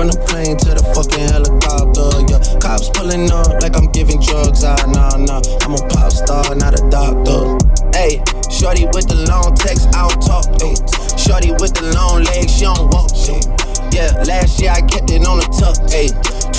From the plane to the fucking helicopter, yeah. Cops pulling up like I'm giving drugs, ah, nah, nah. I'm a pop star, not a doctor. Hey, shorty with the long text, I don't talk. Ay. Shorty with the long legs, she don't walk. Ay. Yeah, last year I kept it on the tuck. Ay.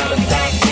all of time.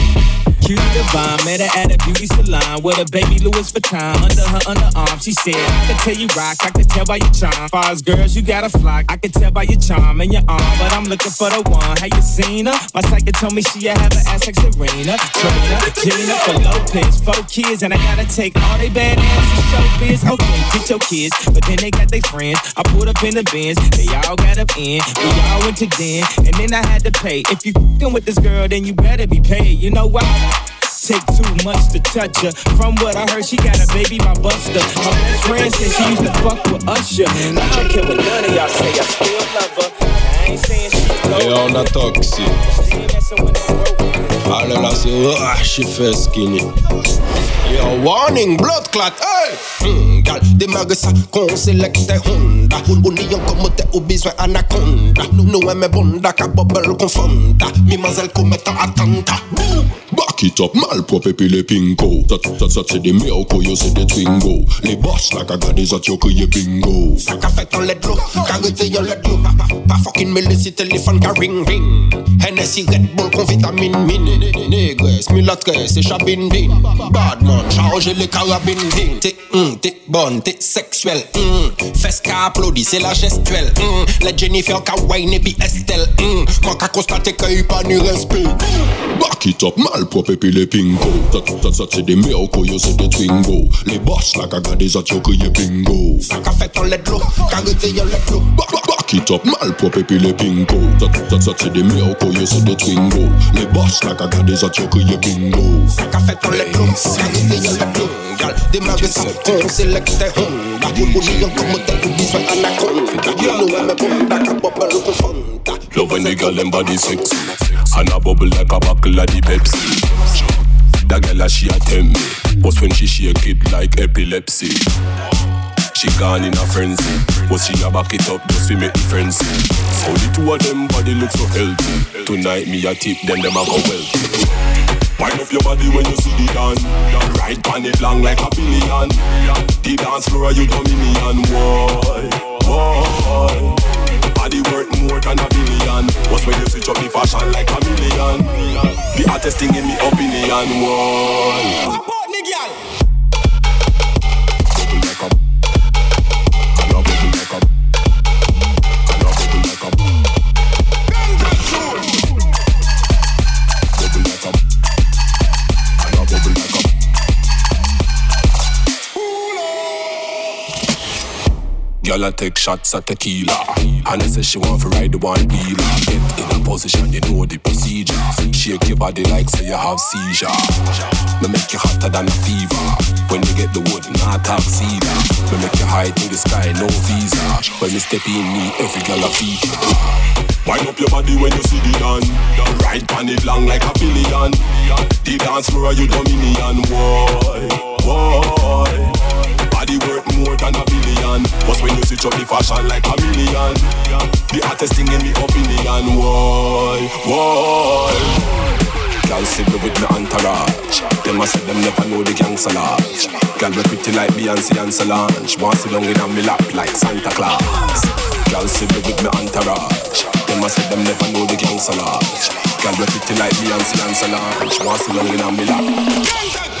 baby Louis Vuitton under her underarm. She said, I can tell you rock, I can tell by your charm. Far as girls, you got a flock. I can tell by your charm and your arm, but I'm looking for the one. Have you seen her? My psychic told me she have an ass like Serena, Trina, Gina, for Lopez, four kids, and I gotta take all they bad ass to show biz. Okay, get your kids, but then they got their friends. I pulled up in the Benz, they all got up in. We all went to den, and then I had to pay. If you fing with this girl, then you better be paid. You know why? Take too much to touch her. From what I heard, she got a baby by Busta. My best friend said she used to fuck with Usher. I don't care what none of y'all say, I still love her. I ain't saying she's Leona Toxic. Allez là, c'est. Ah, she fait skinny. Yo, warning, blood clot, hey! Mm, gal, démarre ça, qu'on sélecte Honda. Ou n'y comme t'es au besoin anaconda. Nous aimons bonda, ka bubble confonda. Mimazelle commettent attentat. Back it up, malprop epi le pinko Sat sat sat se de miyoko, yo se de twingo. Le boss la ka gade zat yo kriye bingo. Faka fet an ledlo, ka rete yon ledlo Pa, pa, pa fokin me lesi telefon ka ring ring. Hennessy Red Bull kon vitamin min Negres, milatres, se chabin din Badman, charge le karabin din Te mm, te bon, te seksuel mm. Fes ka aplodi, se la gestuel mm. Le Jennifer ka wine epi Estelle mm. Man ka konstate ke yi pa ni respect. Back it up, malprop pepi le pingo Sak sak sak se de me ou koyo se de twingo. Le boss la ka gade zat yo kriye bingo Sak a fet an led lo, ka rete yo led lo Bak bak bak it up mal pou pepi le pingo Sak sak sak se de me ou koyo se de twingo. Le boss la ka gade zat yo kriye bingo Sak a fet an led lo, ka rete yo led lo Gal, démarre ça, qu'on sélecte Honda. N'y comme t'es au besoin anaconda. Nous aimons bonda, qu'a bubble confonda. Love when the girl them body sexy. And a bubble like a buckle of the Pepsi. That girl she a tell me. But when she shake it like epilepsy. She gone in a frenzy. But she a back it up just to make the frenzy. How the two of them body look so healthy. Tonight me a tip them them a go wealthy Wind up your body when you see the dance Ride on it long like a billion. The dance floor you dominion Why, why? Body worth more than a billion. What's when you switch up the fashion like a million? The hottest thing in me opinion Why? Support me, girl. Girl, I take shots at tequila. And I say she want to ride the one wheeler. Get in a position, you know the procedure. Shake your body like say you have seizure. Me make you hotter than a fever. When you get the wood, not talk cedar. Me make you high to the sky, no visa. When me step in, me every girl a fever. Wind up your body when you see the dance. Ride on it long like a billion. The dance floor you dominion. Why, why? Body worth more than a billion. But when you switch up the fashion like a million, the hottest thing in the opinion. Why, why? Girl sit me with me entourage. Them a say them never know the gangster lodge. Girl we pretty like Beyonce and Solange. Want sit down in a me lap like Santa Claus. Girl sit me with me entourage. Them a say them never know the gangster lodge. Girl we pretty like Beyonce and Solange. Want sit down in a me lap.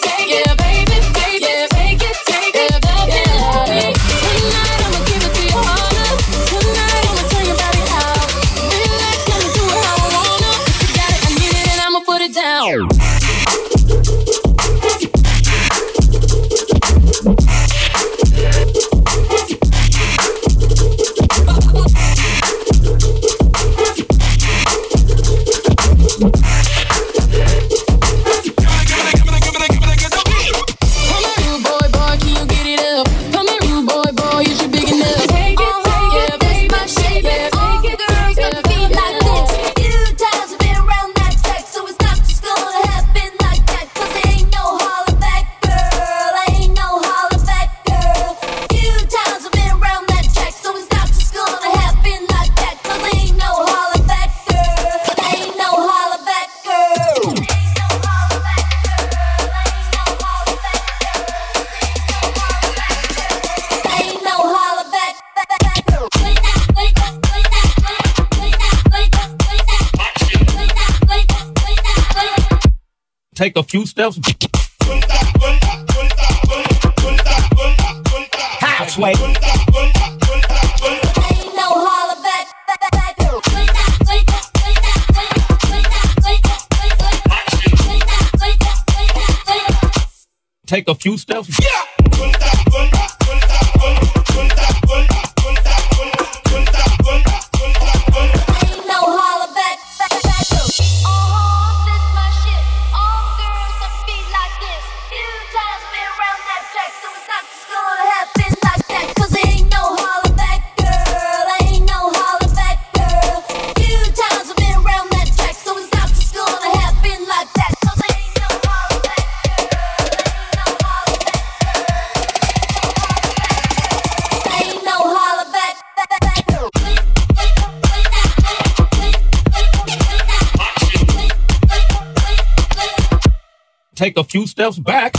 Take take a few steps back.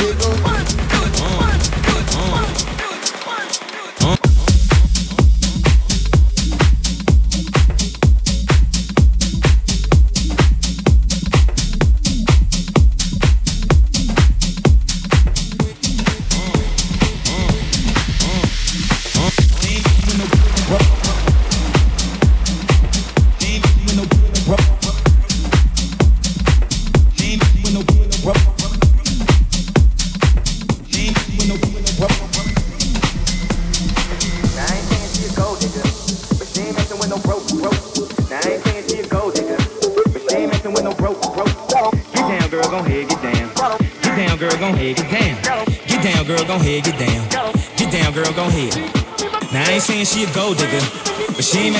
They go.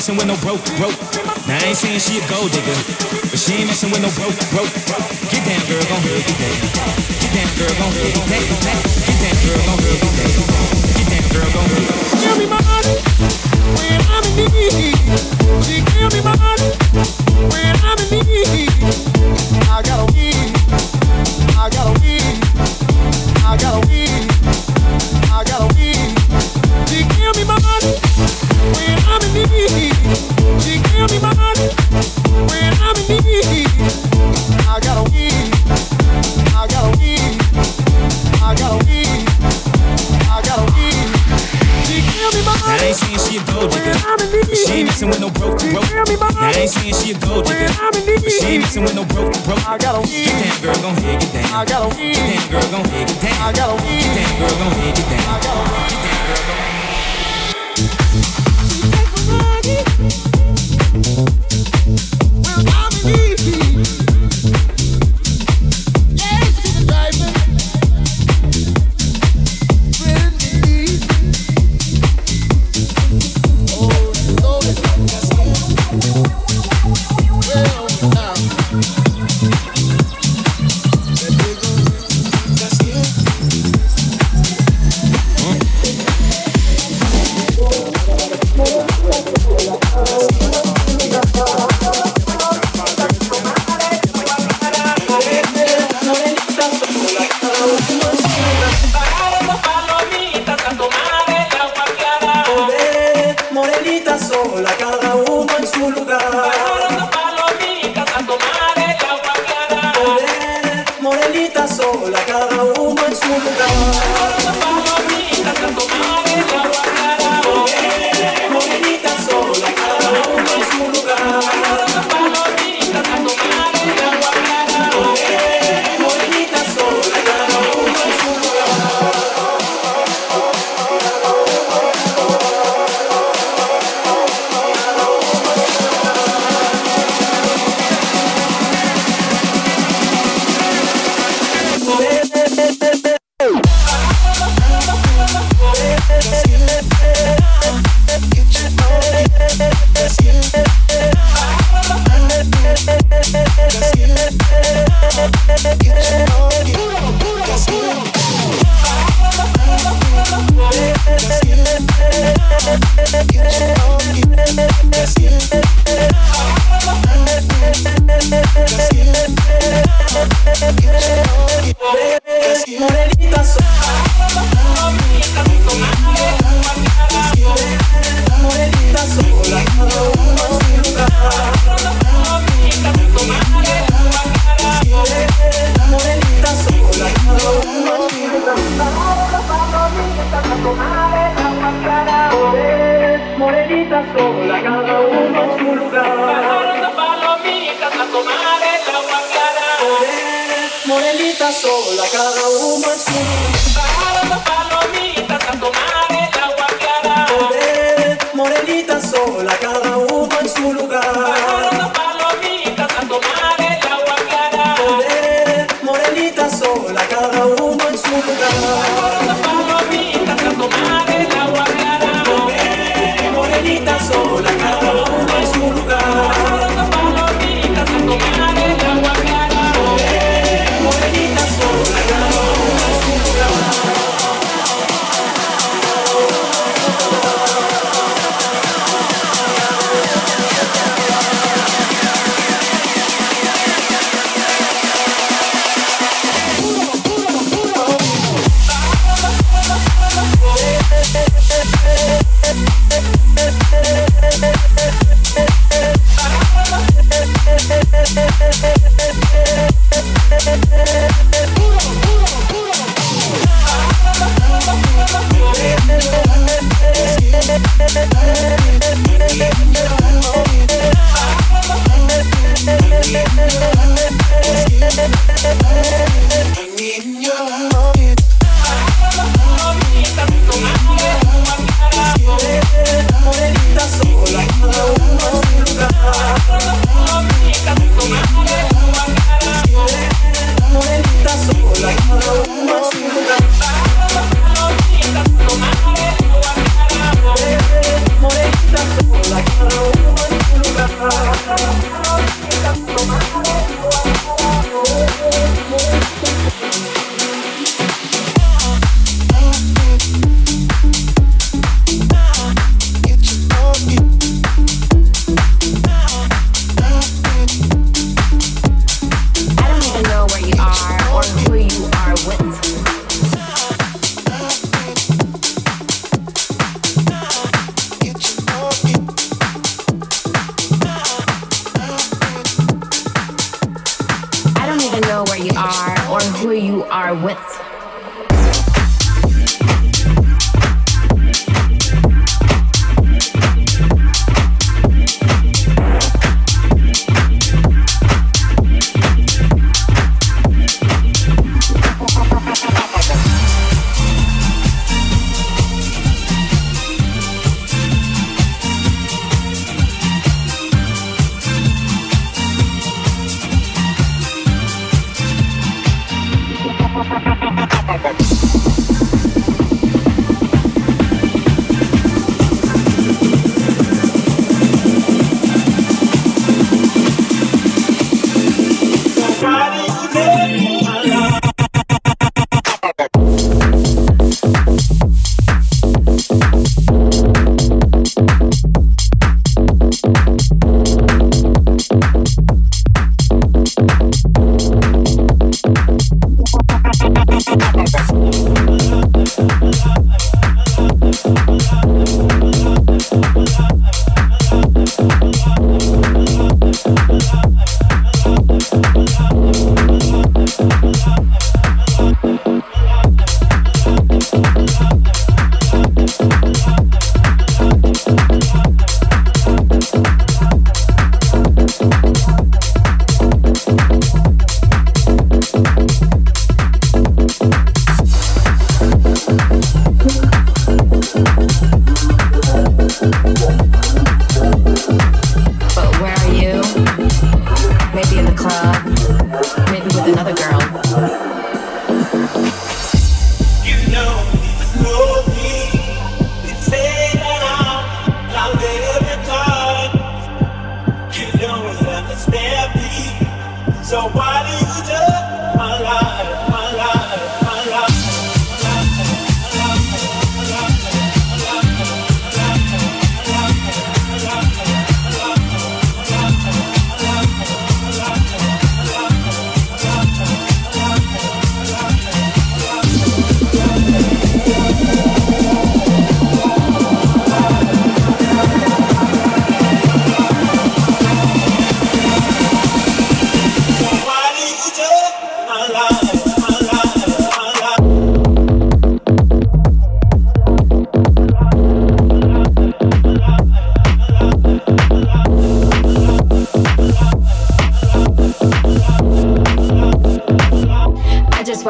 messing with no broke, broke. Now I ain't saying she a gold digger, but she ain't messing with no broke, broke. Get down, girl, gon' hurt you down. Get down, girl, gon' hurt you down. Get down, girl, gon' hurt you down.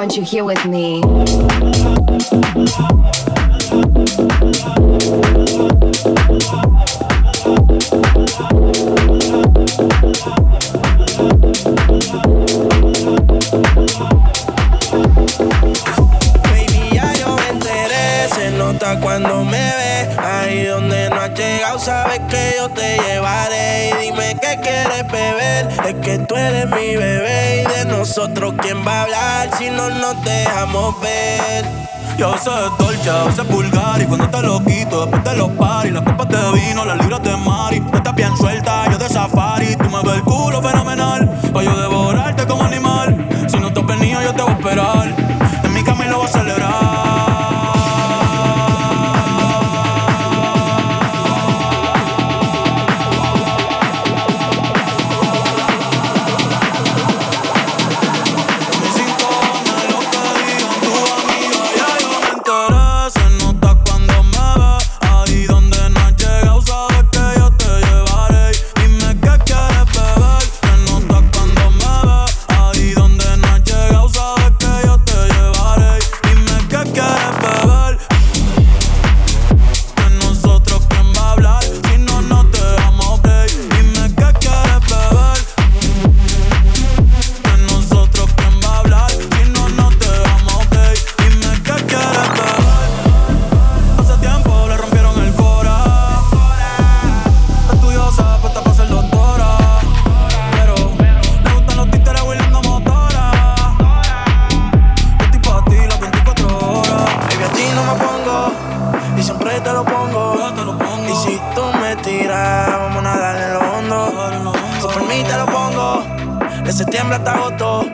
want you here with me. es que tú eres mi bebé y de nosotros quién va a hablar si no nos dejamos ver. Yo sé dolce, a veces vulgar y cuando te lo quito después te lo paris, las copas de vino, las libras de mari, tú estás bien suelta, yo de safari, tú me ves el culo fenomenal, pa yo devorarte como animal, si no te has venido yo te voy a esperar. septiembre hasta agosto.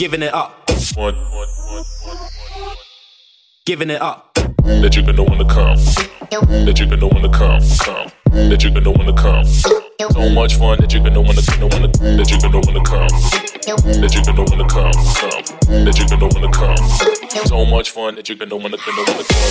giving it up. Giving it up. That you're gonna wanna come. That you're gonna wanna come. Come. That you're gonna wanna come. So much fun that you're gonna wanna gonna wanna that you're gonna wanna come. That you're gonna wanna come. Come. That you're gonna wanna come. So much fun that you're gonna wanna gonna wanna come.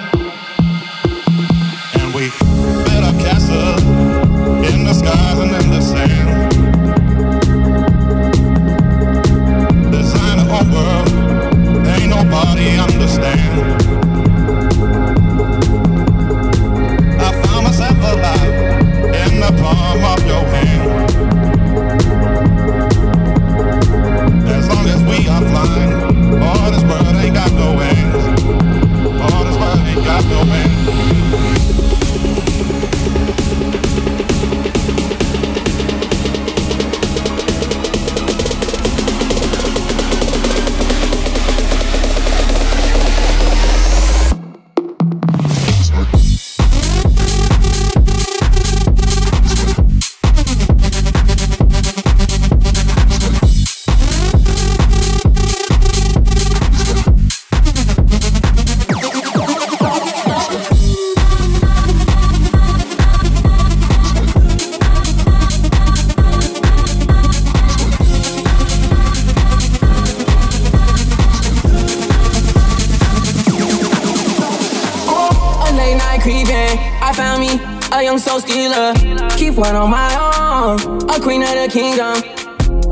Skies and in the sand. World, ain't nobody understand.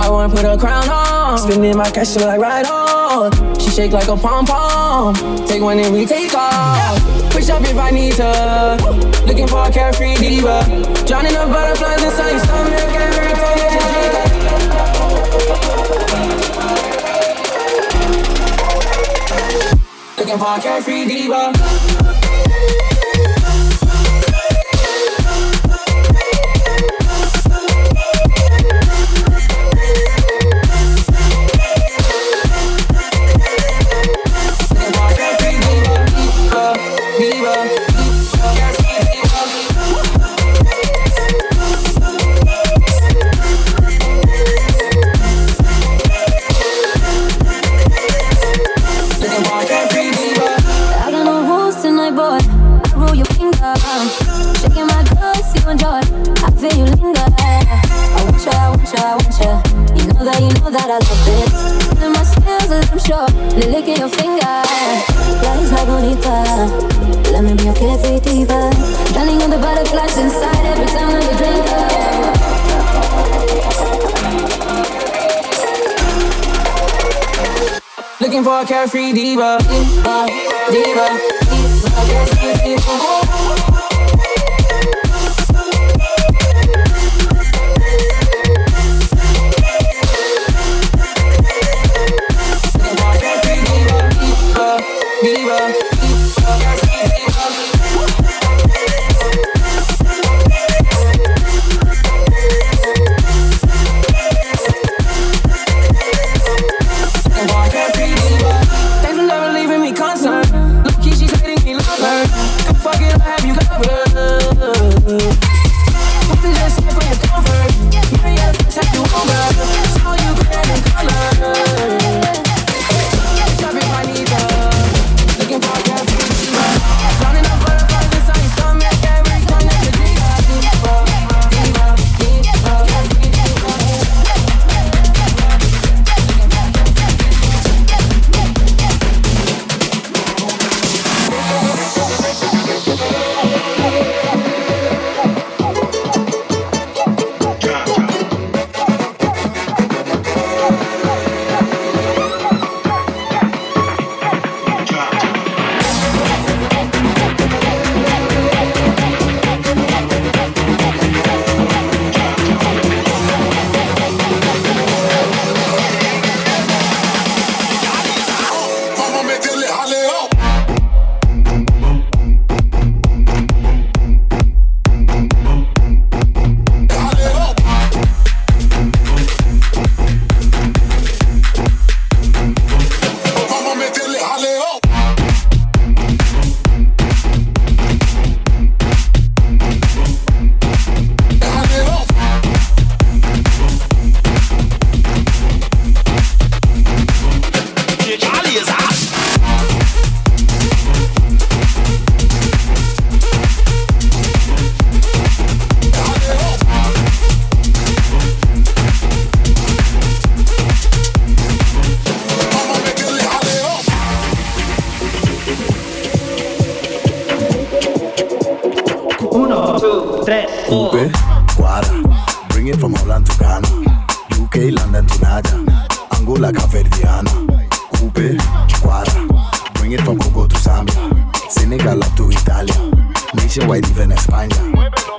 I wanna put a crown on, spending my cash till I ride on. She shake like a pom pom. Take one and we take off. Push up if I need to. Looking for a carefree diva. Drowning the butterflies inside your stomach. Time you drink Looking for a carefree diva. Your finger. Lies like bonita. Let me be your carefree diva. Drowning in the butterflies inside every time that you drink up. Looking for a carefree diva. Diva, diva, diva, carefree diva. 3, Coupe, Guara, bring it from Holland to Ghana. UK, London to Naga. Angola, Caverdiana. Coupe, Guara, bring it from Congo to Zambia. Senegal up to Italia. Nationwide, even España.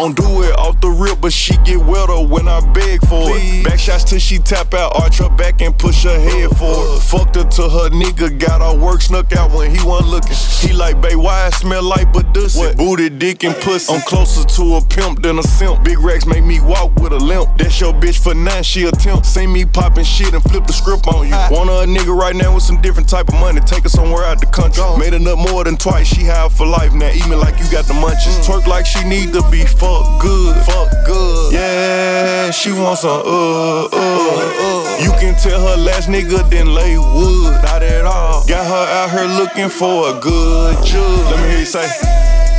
Gon' do it off but she get wetter when I beg for it. Back shots till she tap out, arch her back and push her head forward. Fucked her to her nigga, got her work snuck out when he wasn't looking. He like, babe, why I smell like Badussy? Booty, dick, and pussy. I'm closer to a pimp than a simp. Big racks make me walk with a limp. That's your bitch for nine, she a temp. See me popping shit and flip the script on you. Wanna a nigga right now with some different type of money. Take her somewhere out the country. Made enough more than twice, she high for life. Now eat me like you got the munchies. Twerk like she need to be fuck good. Fuck good. Yeah, she wants some uh, uh, uh. You can tell her last nigga didn't lay wood. Not at all. Got her out here looking for a good judge. Let me hear you say.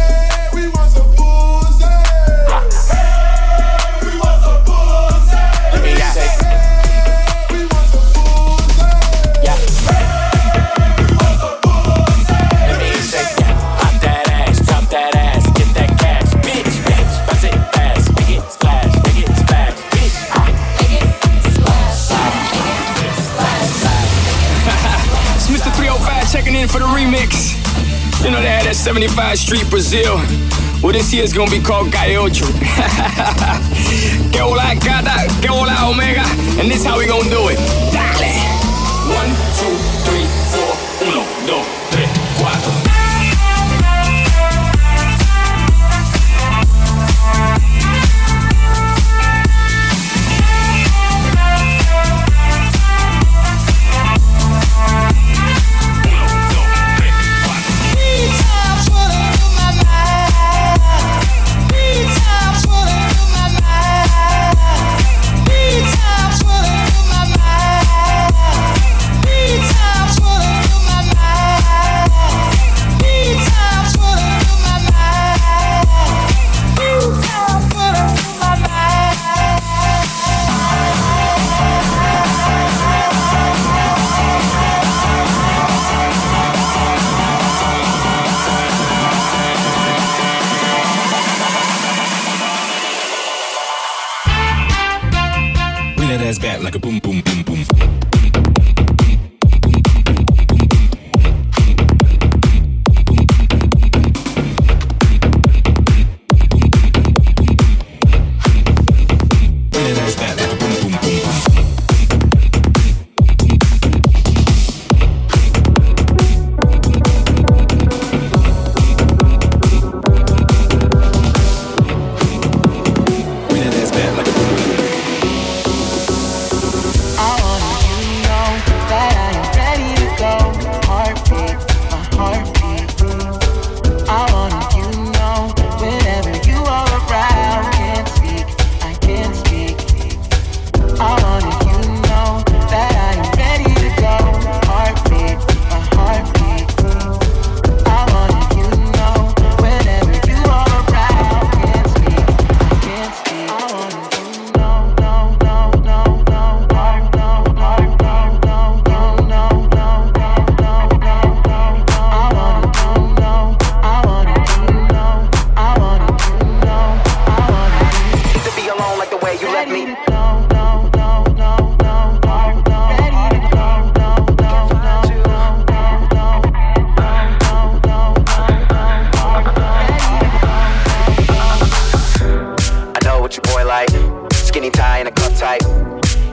You know they had that 75 Street Brazil. Well, this year's gonna be called Calle Ocho. que hola gata, que hola omega. And this how we gonna do it. Dale. One, two, three, four. Uno, dos,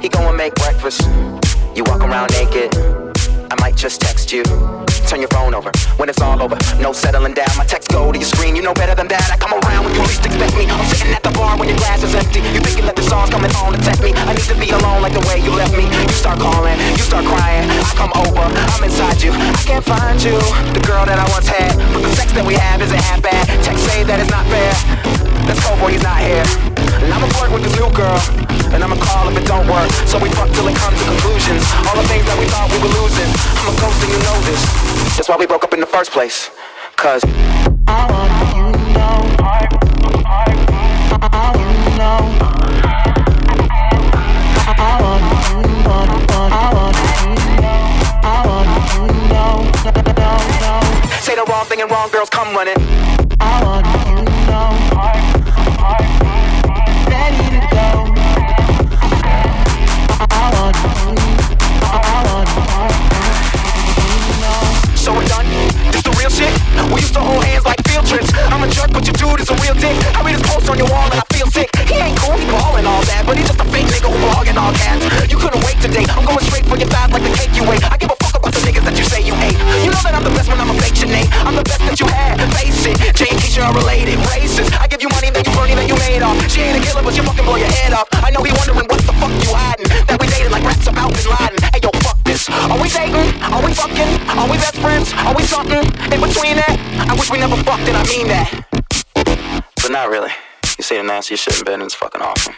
He go and make breakfast. You walk around naked. I might just text you. Turn your phone over when it's all over. No settling down. My text go to your screen. You know better than that. I come around when you least expect me. I'm sitting at the bar when your glass is empty. You thinking that the song's coming on to test me. I need to be alone like the way you left me. You start calling, you start crying. I come over, I'm inside you. I can't find you, the girl that I once had. But the sex that we have isn't half bad. Text say that it's not fair. Let's boy, he's not here. And I'ma flirt with this new girl. And I'ma call if it don't work. So we fuck till it comes to conclusions. All the things that we thought we were losing. I'm a ghost and you know this. That's why we broke up in the first place. Cause I want you know. I. I. I want you know. Know. No, no. say the wrong thing and wrong girls come running. a jerk, but your dude is a real dick. I read his post on your wall and I feel sick. He ain't cool, he ballin' all that, but he's just a fake nigga who all cats. You couldn't wait today. I'm going straight for your thighs like the cake you ate. I give a fuck about the niggas that you say you hate. You know that I'm the best when I'm a fake name I'm the best that you had, face it. Jay and Keisha are related, racist. I give you money, that you burning, that you made off. She ain't a killer, but you fucking blow your head off. I know he wondering what Are we fucking? Are we best friends? Are we something in between that? I wish we never fucked, and I mean that. But not really. You say the nastiest shit in bed and it's fucking awesome.